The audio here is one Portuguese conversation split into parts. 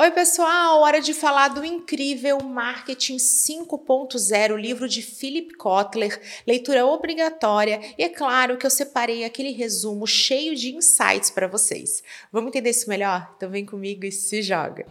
Oi, pessoal! Hora de falar do incrível Marketing 5.0, livro de Philip Kotler, leitura obrigatória. E é claro que eu separei aquele resumo cheio de insights para vocês. Vamos entender isso melhor? Então vem comigo e se joga!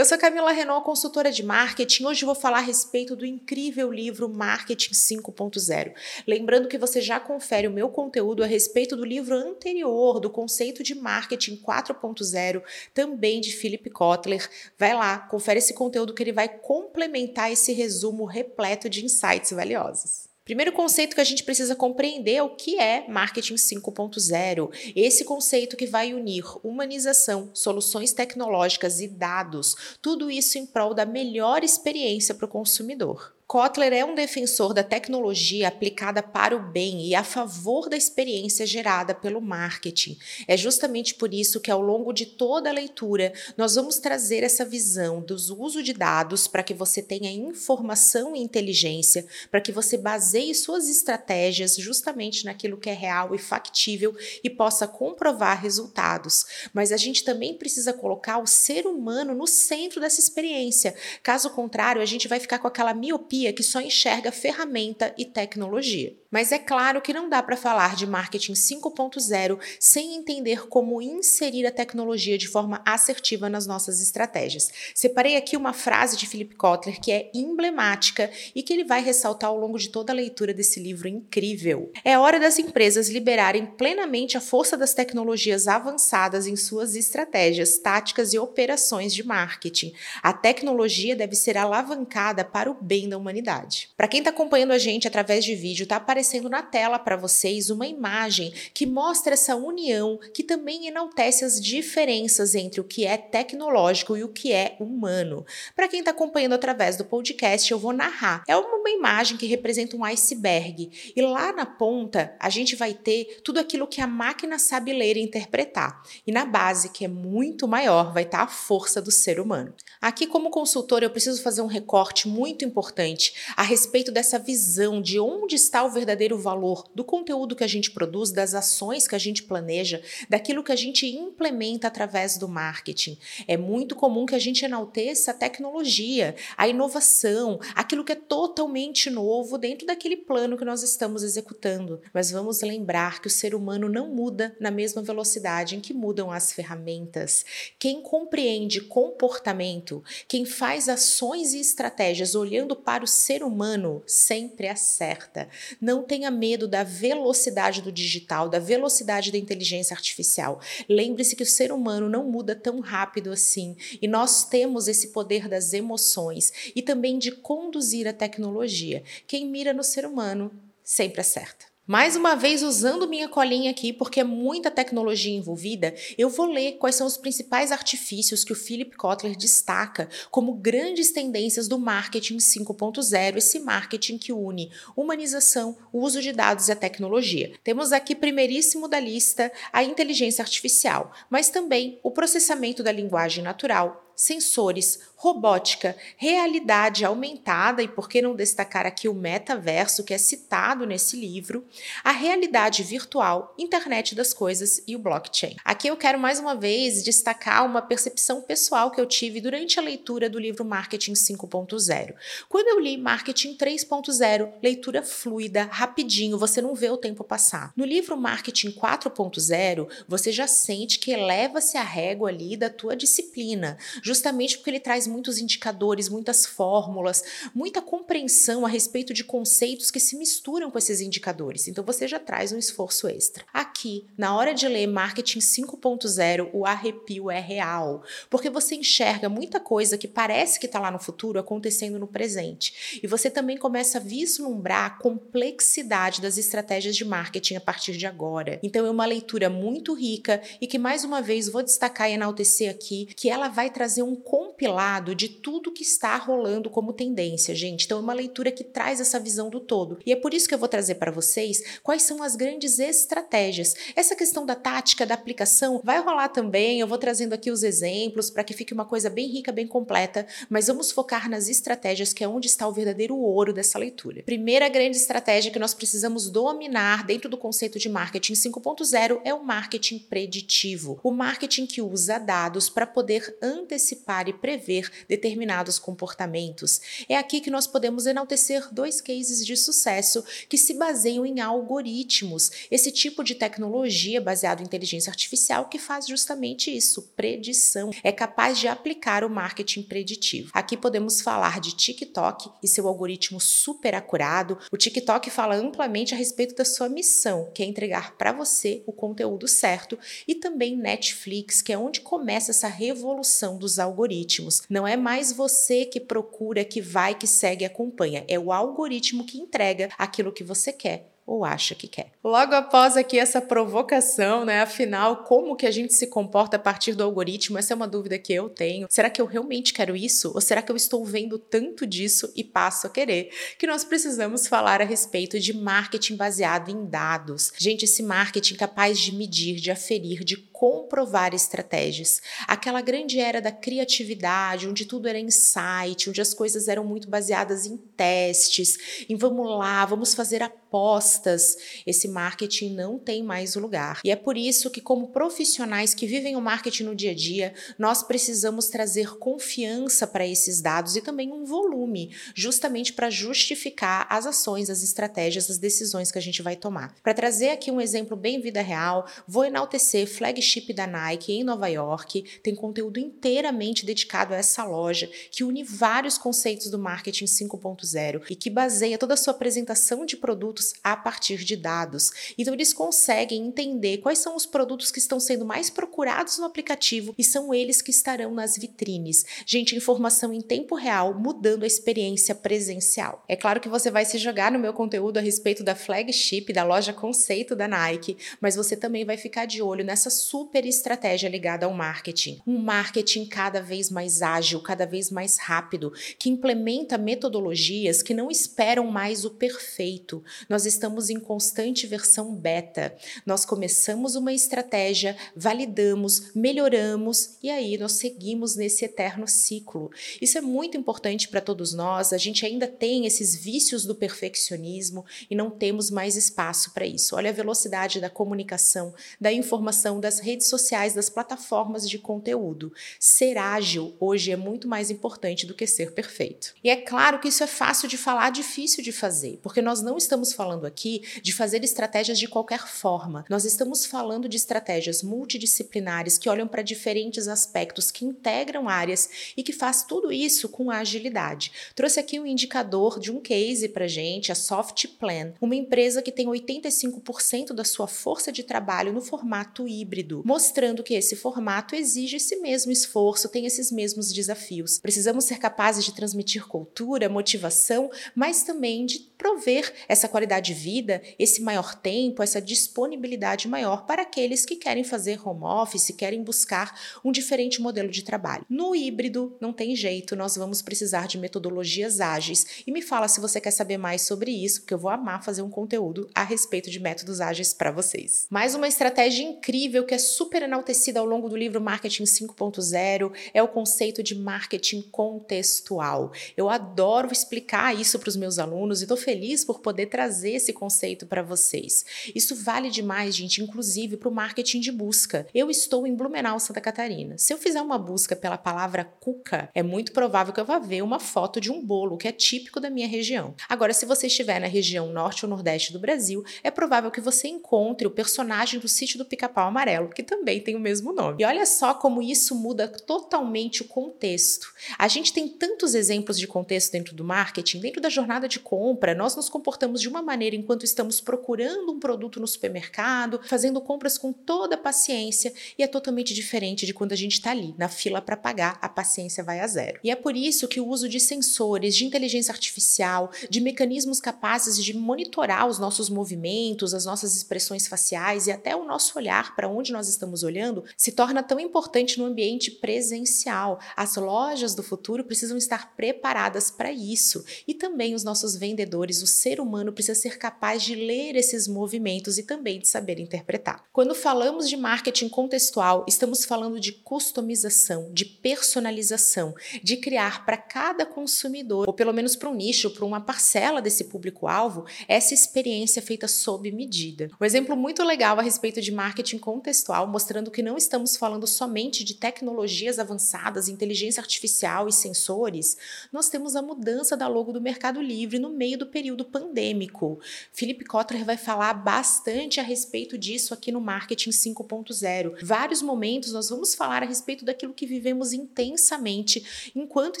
Eu sou Camila Renault, consultora de marketing. Hoje vou falar a respeito do incrível livro Marketing 5.0. Lembrando que você já confere o meu conteúdo a respeito do livro anterior, do conceito de marketing 4.0, também de Philip Kotler. Vai lá, confere esse conteúdo que ele vai complementar esse resumo repleto de insights valiosos. Primeiro conceito que a gente precisa compreender é o que é marketing 5.0. Esse conceito que vai unir humanização, soluções tecnológicas e dados, tudo isso em prol da melhor experiência para o consumidor. Kotler é um defensor da tecnologia aplicada para o bem e a favor da experiência gerada pelo marketing. É justamente por isso que, ao longo de toda a leitura, nós vamos trazer essa visão dos uso de dados para que você tenha informação e inteligência, para que você baseie suas estratégias justamente naquilo que é real e factível e possa comprovar resultados. Mas a gente também precisa colocar o ser humano no centro dessa experiência. Caso contrário, a gente vai ficar com aquela miopia que só enxerga ferramenta e tecnologia. Mas é claro que não dá para falar de marketing 5.0 sem entender como inserir a tecnologia de forma assertiva nas nossas estratégias. Separei aqui uma frase de Philip Kotler que é emblemática e que ele vai ressaltar ao longo de toda a leitura desse livro incrível. É hora das empresas liberarem plenamente a força das tecnologias avançadas em suas estratégias, táticas e operações de marketing. A tecnologia deve ser alavancada para o bem da humanidade. Para quem está acompanhando a gente através de vídeo, está aparecendo aparecendo na tela para vocês uma imagem que mostra essa união que também enaltece as diferenças entre o que é tecnológico e o que é humano. Para quem está acompanhando através do podcast, eu vou narrar. É uma imagem que representa um iceberg e lá na ponta a gente vai ter tudo aquilo que a máquina sabe ler e interpretar. E na base, que é muito maior, vai estar tá a força do ser humano. Aqui, como consultor, eu preciso fazer um recorte muito importante a respeito dessa visão de onde está o verdadeiro verdadeiro valor do conteúdo que a gente produz, das ações que a gente planeja, daquilo que a gente implementa através do marketing. É muito comum que a gente enalteça a tecnologia, a inovação, aquilo que é totalmente novo dentro daquele plano que nós estamos executando. Mas vamos lembrar que o ser humano não muda na mesma velocidade em que mudam as ferramentas. Quem compreende comportamento, quem faz ações e estratégias olhando para o ser humano, sempre acerta. Não tenha medo da velocidade do digital, da velocidade da inteligência artificial. Lembre-se que o ser humano não muda tão rápido assim e nós temos esse poder das emoções e também de conduzir a tecnologia. Quem mira no ser humano sempre acerta. Mais uma vez, usando minha colinha aqui, porque é muita tecnologia envolvida, eu vou ler quais são os principais artifícios que o Philip Kotler destaca como grandes tendências do marketing 5.0, esse marketing que une humanização, uso de dados e a tecnologia. Temos aqui, primeiríssimo da lista, a inteligência artificial, mas também o processamento da linguagem natural, sensores, robótica, realidade aumentada e por que não destacar aqui o metaverso que é citado nesse livro, a realidade virtual, internet das coisas e o blockchain. Aqui eu quero mais uma vez destacar uma percepção pessoal que eu tive durante a leitura do livro Marketing 5.0. Quando eu li Marketing 3.0, leitura fluida, rapidinho, você não vê o tempo passar. No livro Marketing 4.0, você já sente que eleva-se a régua ali da tua disciplina, justamente porque ele traz muitos indicadores, muitas fórmulas, muita compreensão a respeito de conceitos que se misturam com esses indicadores. Então você já traz um esforço extra. Aqui, na hora de ler Marketing 5.0, o arrepio é real, porque você enxerga muita coisa que parece que está lá no futuro acontecendo no presente. E você também começa a vislumbrar a complexidade das estratégias de marketing a partir de agora. Então é uma leitura muito rica e que mais uma vez vou destacar e enaltecer aqui que ela vai trazer trazer um compilado de tudo que está rolando como tendência, gente. Então, é uma leitura que traz essa visão do todo. E é por isso que eu vou trazer para vocês quais são as grandes estratégias. Essa questão da tática, da aplicação, vai rolar também. Eu vou trazendo aqui os exemplos para que fique uma coisa bem rica, bem completa, mas vamos focar nas estratégias, que é onde está o verdadeiro ouro dessa leitura. Primeira grande estratégia que nós precisamos dominar dentro do conceito de marketing 5.0 é o marketing preditivo. O marketing que usa dados para poder antecipar e prever determinados comportamentos. É aqui que nós podemos enaltecer dois cases de sucesso que se baseiam em algoritmos, esse tipo de tecnologia baseado em inteligência artificial que faz justamente isso, predição. É capaz de aplicar o marketing preditivo. Aqui podemos falar de TikTok e seu algoritmo super acurado. O TikTok fala amplamente a respeito da sua missão, que é entregar para você o conteúdo certo, e também Netflix, que é onde começa essa revolução dos algoritmos. Não é mais você que procura, que vai, que segue, acompanha, é o algoritmo que entrega aquilo que você quer ou acha que quer. Logo após aqui essa provocação, né? Afinal, como que a gente se comporta a partir do algoritmo? Essa é uma dúvida que eu tenho. Será que eu realmente quero isso? Ou será que eu estou vendo tanto disso e passo a querer? Que nós precisamos falar a respeito de marketing baseado em dados. Gente, esse marketing capaz de medir, de aferir, de comprovar estratégias. Aquela grande era da criatividade, onde tudo era insight, onde as coisas eram muito baseadas em testes, em vamos lá, vamos fazer apostas. Esse marketing não tem mais lugar. E é por isso que, como profissionais que vivem o marketing no dia a dia, nós precisamos trazer confiança para esses dados e também um volume, justamente para justificar as ações, as estratégias, as decisões que a gente vai tomar. Para trazer aqui um exemplo bem vida real, vou enaltecer flagship flagship da Nike em Nova York, tem conteúdo inteiramente dedicado a essa loja, que une vários conceitos do marketing 5.0 e que baseia toda a sua apresentação de produtos a partir de dados. Então eles conseguem entender quais são os produtos que estão sendo mais procurados no aplicativo e são eles que estarão nas vitrines. Gente, informação em tempo real, mudando a experiência presencial. É claro que você vai se jogar no meu conteúdo a respeito da flagship, da loja conceito da Nike, mas você também vai ficar de olho nessa super estratégia ligada ao marketing. Um marketing cada vez mais ágil, cada vez mais rápido, que implementa metodologias que não esperam mais o perfeito. Nós estamos em constante versão beta. Nós começamos uma estratégia, validamos, melhoramos e aí nós seguimos nesse eterno ciclo. Isso é muito importante para todos nós. A gente ainda tem esses vícios do perfeccionismo e não temos mais espaço para isso. Olha a velocidade da comunicação, da informação, das redes sociais, das plataformas de conteúdo. Ser ágil hoje é muito mais importante do que ser perfeito. E é claro que isso é fácil de falar, difícil de fazer, porque nós não estamos falando aqui de fazer estratégias de qualquer forma. Nós estamos falando de estratégias multidisciplinares que olham para diferentes aspectos, que integram áreas e que faz tudo isso com agilidade. Trouxe aqui um indicador de um case para gente, a Softplan, uma empresa que tem 85% da sua força de trabalho no formato híbrido híbrido, mostrando que esse formato exige esse mesmo esforço, tem esses mesmos desafios. Precisamos ser capazes de transmitir cultura, motivação, mas também de prover essa qualidade de vida, esse maior tempo, essa disponibilidade maior para aqueles que querem fazer home office, querem buscar um diferente modelo de trabalho. No híbrido, não tem jeito, nós vamos precisar de metodologias ágeis. E me fala se você quer saber mais sobre isso, porque eu vou amar fazer um conteúdo a respeito de métodos ágeis para vocês. Mais uma estratégia incrível que é super enaltecida ao longo do livro Marketing 5.0 é o conceito de marketing contextual. Eu adoro explicar isso para os meus alunos e estou feliz por poder trazer esse conceito para vocês. Isso vale demais, gente, inclusive para o marketing de busca. Eu estou em Blumenau, Santa Catarina. Se eu fizer uma busca pela palavra cuca, é muito provável que eu vá ver uma foto de um bolo que é típico da minha região. Agora, se você estiver na região norte ou nordeste do Brasil, é provável que você encontre o personagem do sítio do Pica-Pau Amarelo, que também tem o mesmo nome. E olha só como isso muda totalmente o contexto. A gente tem tantos exemplos de contexto dentro do marketing, dentro da jornada de compra, nós nos comportamos de uma maneira enquanto estamos procurando um produto no supermercado, fazendo compras com toda a paciência, e é totalmente diferente de quando a gente está ali, na fila para pagar, a paciência vai a zero. E é por isso que o uso de sensores, de inteligência artificial, de mecanismos capazes de monitorar os nossos movimentos, as nossas expressões faciais e até o nosso olhar para onde nós estamos olhando, se torna tão importante no ambiente presencial. As lojas do futuro precisam estar preparadas para isso. E também os nossos vendedores, o ser humano precisa ser capaz de ler esses movimentos e também de saber interpretar. Quando falamos de marketing contextual, estamos falando de customização, de personalização, de criar para cada consumidor, ou pelo menos para um nicho, para uma parcela desse público-alvo, essa experiência feita sob medida. Um exemplo muito legal a respeito de marketing contextual, mostrando que não estamos falando somente de tecnologias avançadas, inteligência artificial e sensores, nós temos a mudança da logo do Mercado Livre no meio do período pandêmico. Felipe Kotler vai falar bastante a respeito disso aqui no Marketing 5.0. Vários momentos nós vamos falar a respeito daquilo que vivemos intensamente enquanto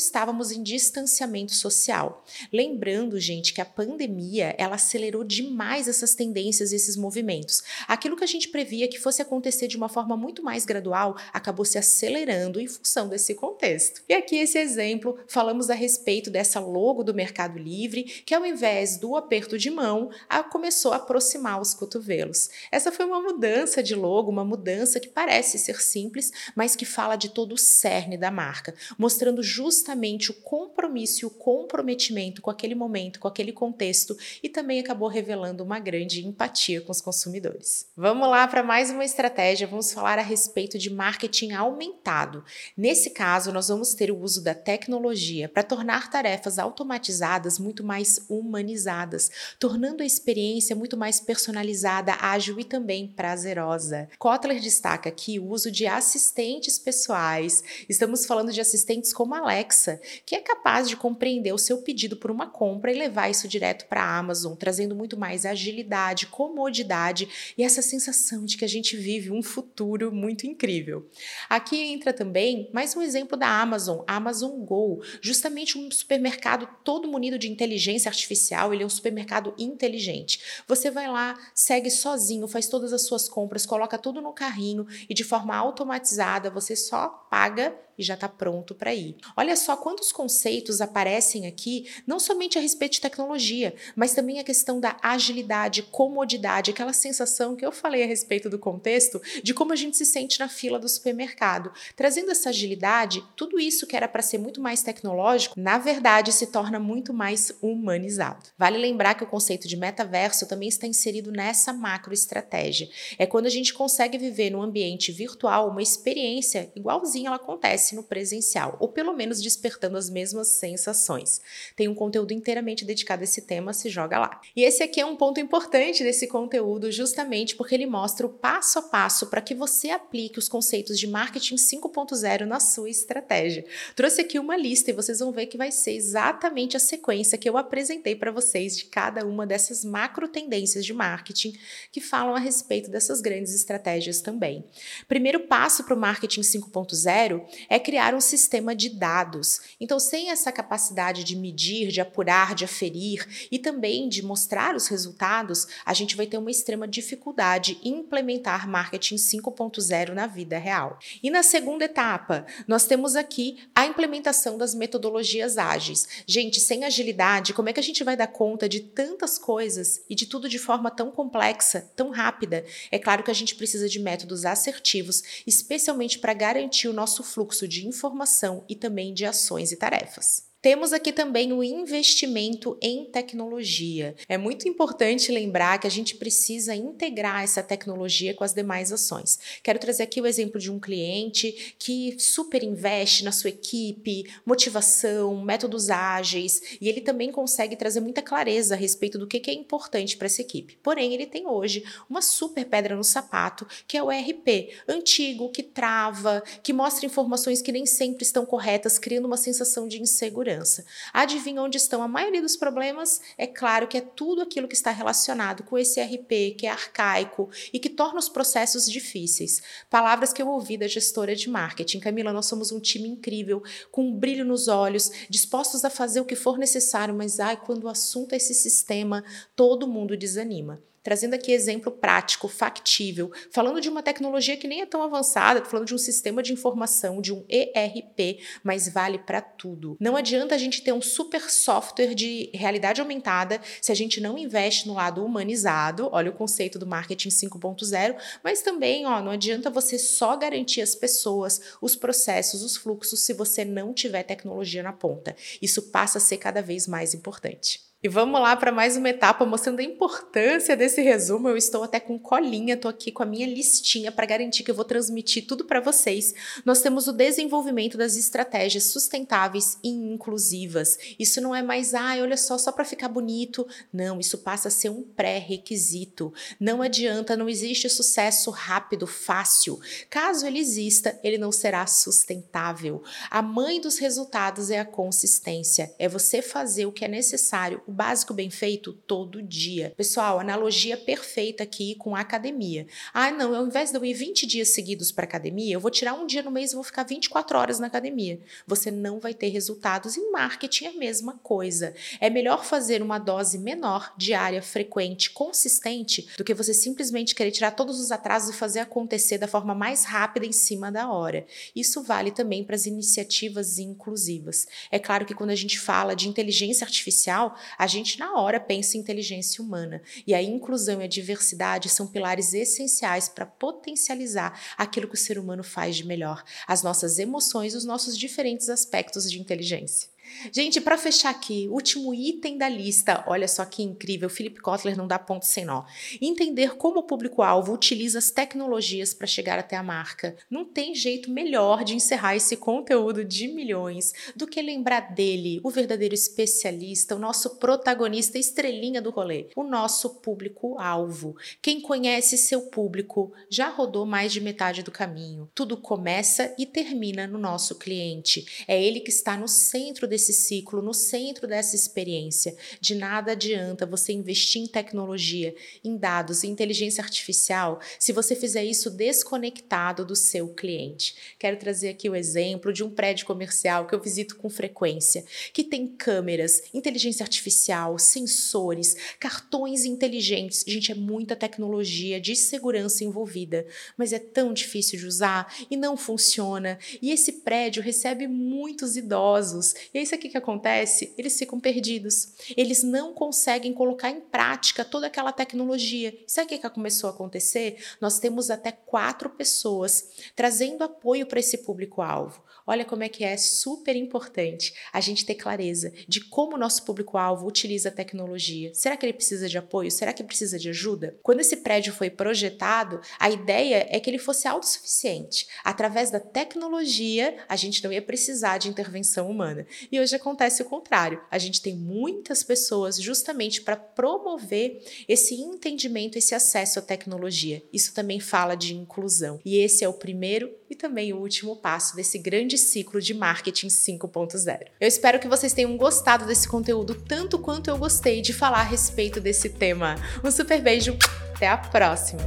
estávamos em distanciamento social. Lembrando, gente, que a pandemia ela acelerou demais essas tendências e esses movimentos. Aquilo que a gente previa que fosse acontecer de uma forma muito mais gradual acabou se acelerando em função desse contexto. E aqui esse exemplo, falamos a respeito dessa logo do Mercado Livre, que ao invés do aperto de mão, a começou a aproximar os cotovelos. Essa foi uma mudança de logo, uma mudança que parece ser simples, mas que fala de todo o cerne da marca, mostrando justamente o compromisso e o comprometimento com aquele momento, com aquele contexto e também acabou revelando uma grande empatia com os consumidores. Vamos lá para mais uma estratégia, vamos falar a respeito de marketing aumentado. Nesse caso, nós vamos ter o uso da tecnologia para tornar tarefas automatizadas muito mais humanizadas, tornando a experiência muito mais personalizada, ágil e também prazerosa. Kotler destaca aqui o uso de assistentes pessoais. Estamos falando de assistentes como Alexa, que é capaz de compreender o seu pedido por uma compra e levar isso direto para a Amazon, trazendo muito mais agilidade, comodidade e essa sensação de que a gente vive um futuro muito incrível. Aqui entra também mais um exemplo da Amazon, Amazon Go, justamente um supermercado todo munido de inteligência artificial, ele é um supermercado inteligente. Você vai lá, segue sozinho, faz todas as suas compras, coloca tudo no carrinho e de forma automatizada você só paga e já está pronto para ir. Olha só quantos conceitos aparecem aqui, não somente a respeito de tecnologia, mas também a questão da agilidade, comodidade, aquela sensação que eu falei a respeito do contexto de como a gente se sente na fila do supermercado. Trazendo essa agilidade, tudo isso que era para ser muito mais tecnológico, na verdade se torna muito mais humanizado. Vale lembrar que o conceito de metaverso também está inserido nessa macroestratégia. É quando a gente consegue viver num ambiente virtual uma experiência igualzinha ela acontece acontece no presencial, ou pelo menos despertando as mesmas sensações. Tem um conteúdo inteiramente dedicado a esse tema, se joga lá. E esse aqui é um ponto importante desse conteúdo, justamente porque ele mostra o passo a passo para que você aplique os conceitos de marketing 5.0 na sua estratégia. Trouxe aqui uma lista e vocês vão ver que vai ser exatamente a sequência que eu apresentei para vocês de cada uma dessas macro tendências de marketing que falam a respeito dessas grandes estratégias também. Primeiro passo para o marketing 5.0 é criar um sistema de dados. Então, sem essa capacidade de medir, de apurar, de aferir e também de mostrar os resultados, a gente vai ter uma extrema dificuldade em implementar marketing 5.0 na vida real. E na segunda etapa, nós temos aqui a implementação das metodologias ágeis. Gente, sem agilidade, como é que a gente vai dar conta de tantas coisas e de tudo de forma tão complexa, tão rápida? É claro que a gente precisa de métodos assertivos, especialmente para garantir o nosso fluxo fluxo de informação e também de ações e tarefas. Temos aqui também o investimento em tecnologia. É muito importante lembrar que a gente precisa integrar essa tecnologia com as demais ações. Quero trazer aqui o exemplo de um cliente que super investe na sua equipe, motivação, métodos ágeis, e ele também consegue trazer muita clareza a respeito do que é importante para essa equipe. Porém, ele tem hoje uma super pedra no sapato, que é o ERP, antigo, que trava, que mostra informações que nem sempre estão corretas, criando uma sensação de insegurança. Segurança. Adivinha onde estão a maioria dos problemas? É claro que é tudo aquilo que está relacionado com esse RP, que é arcaico e que torna os processos difíceis. Palavras que eu ouvi da gestora de marketing. Camila, nós somos um time incrível, com um brilho nos olhos, dispostos a fazer o que for necessário, mas ai, quando o assunto é esse sistema, todo mundo desanima trazendo aqui exemplo prático, factível, falando de uma tecnologia que nem é tão avançada, falando de um sistema de informação, de um ERP, mas vale para tudo. Não adianta a gente ter um super software de realidade aumentada se a gente não investe no lado humanizado, olha o conceito do marketing 5.0, mas também, ó, não adianta você só garantir as pessoas, os processos, os fluxos se você não tiver tecnologia na ponta. Isso passa a ser cada vez mais importante. E vamos lá para mais uma etapa mostrando a importância desse resumo. Eu estou até com colinha, estou aqui com a minha listinha para garantir que eu vou transmitir tudo para vocês. Nós temos o desenvolvimento das estratégias sustentáveis e inclusivas. Isso não é mais, ah, olha só, só para ficar bonito. Não, isso passa a ser um pré-requisito. Não adianta, não existe sucesso rápido, fácil. Caso ele exista, ele não será sustentável. A mãe dos resultados é a consistência, é você fazer o que é necessário básico bem feito todo dia. Pessoal, analogia perfeita aqui com a academia. Ah, não, ao invés de eu ir 20 dias seguidos para academia, eu vou tirar um dia no mês e vou ficar 24 horas na academia. Você não vai ter resultados. Em marketing é a mesma coisa. É melhor fazer uma dose menor, diária, frequente, consistente, do que você simplesmente querer tirar todos os atrasos e fazer acontecer da forma mais rápida em cima da hora. Isso vale também para as iniciativas inclusivas. É claro que quando a gente fala de inteligência artificial, a gente na hora pensa em inteligência humana. E a inclusão e a diversidade são pilares essenciais para potencializar aquilo que o ser humano faz de melhor, as nossas emoções, os nossos diferentes aspectos de inteligência. Gente, para fechar aqui, último item da lista, olha só que incrível, Philip Kotler não dá ponto sem nó. Entender como o público-alvo utiliza as tecnologias para chegar até a marca. Não tem jeito melhor de encerrar esse conteúdo de milhões do que lembrar dele, o verdadeiro especialista, o nosso protagonista, estrelinha do rolê, o nosso público-alvo. Quem conhece seu público já rodou mais de metade do caminho. Tudo começa e termina no nosso cliente. É ele que está no centro desse ciclo, no centro dessa experiência. De nada adianta você investir em tecnologia, em dados, em inteligência artificial, se você fizer isso desconectado do seu cliente. Quero trazer aqui o exemplo de um prédio comercial que eu visito com frequência, que tem câmeras, inteligência artificial, sensores, cartões inteligentes. Gente, é muita tecnologia de segurança envolvida, mas é tão difícil de usar e não funciona. E esse prédio recebe muitos idosos. E aí, sabe o que acontece? Eles ficam perdidos. Eles não conseguem colocar em prática toda aquela tecnologia. Sabe o que começou a acontecer? Nós temos até quatro pessoas trazendo apoio para esse público-alvo. Olha como é que é super importante a gente ter clareza de como o nosso público-alvo utiliza a tecnologia. Será que ele precisa de apoio? Será que precisa de ajuda? Quando esse prédio foi projetado, a ideia é que ele fosse autossuficiente. Através da tecnologia, a gente não ia precisar de intervenção humana. E hoje acontece o contrário. A gente tem muitas pessoas justamente para promover esse entendimento, esse acesso à tecnologia. Isso também fala de inclusão. E esse é o primeiro e também o último passo desse grande ciclo de marketing 5.0. Eu espero que vocês tenham gostado desse conteúdo tanto quanto eu gostei de falar a respeito desse tema. Um super beijo, até a próxima!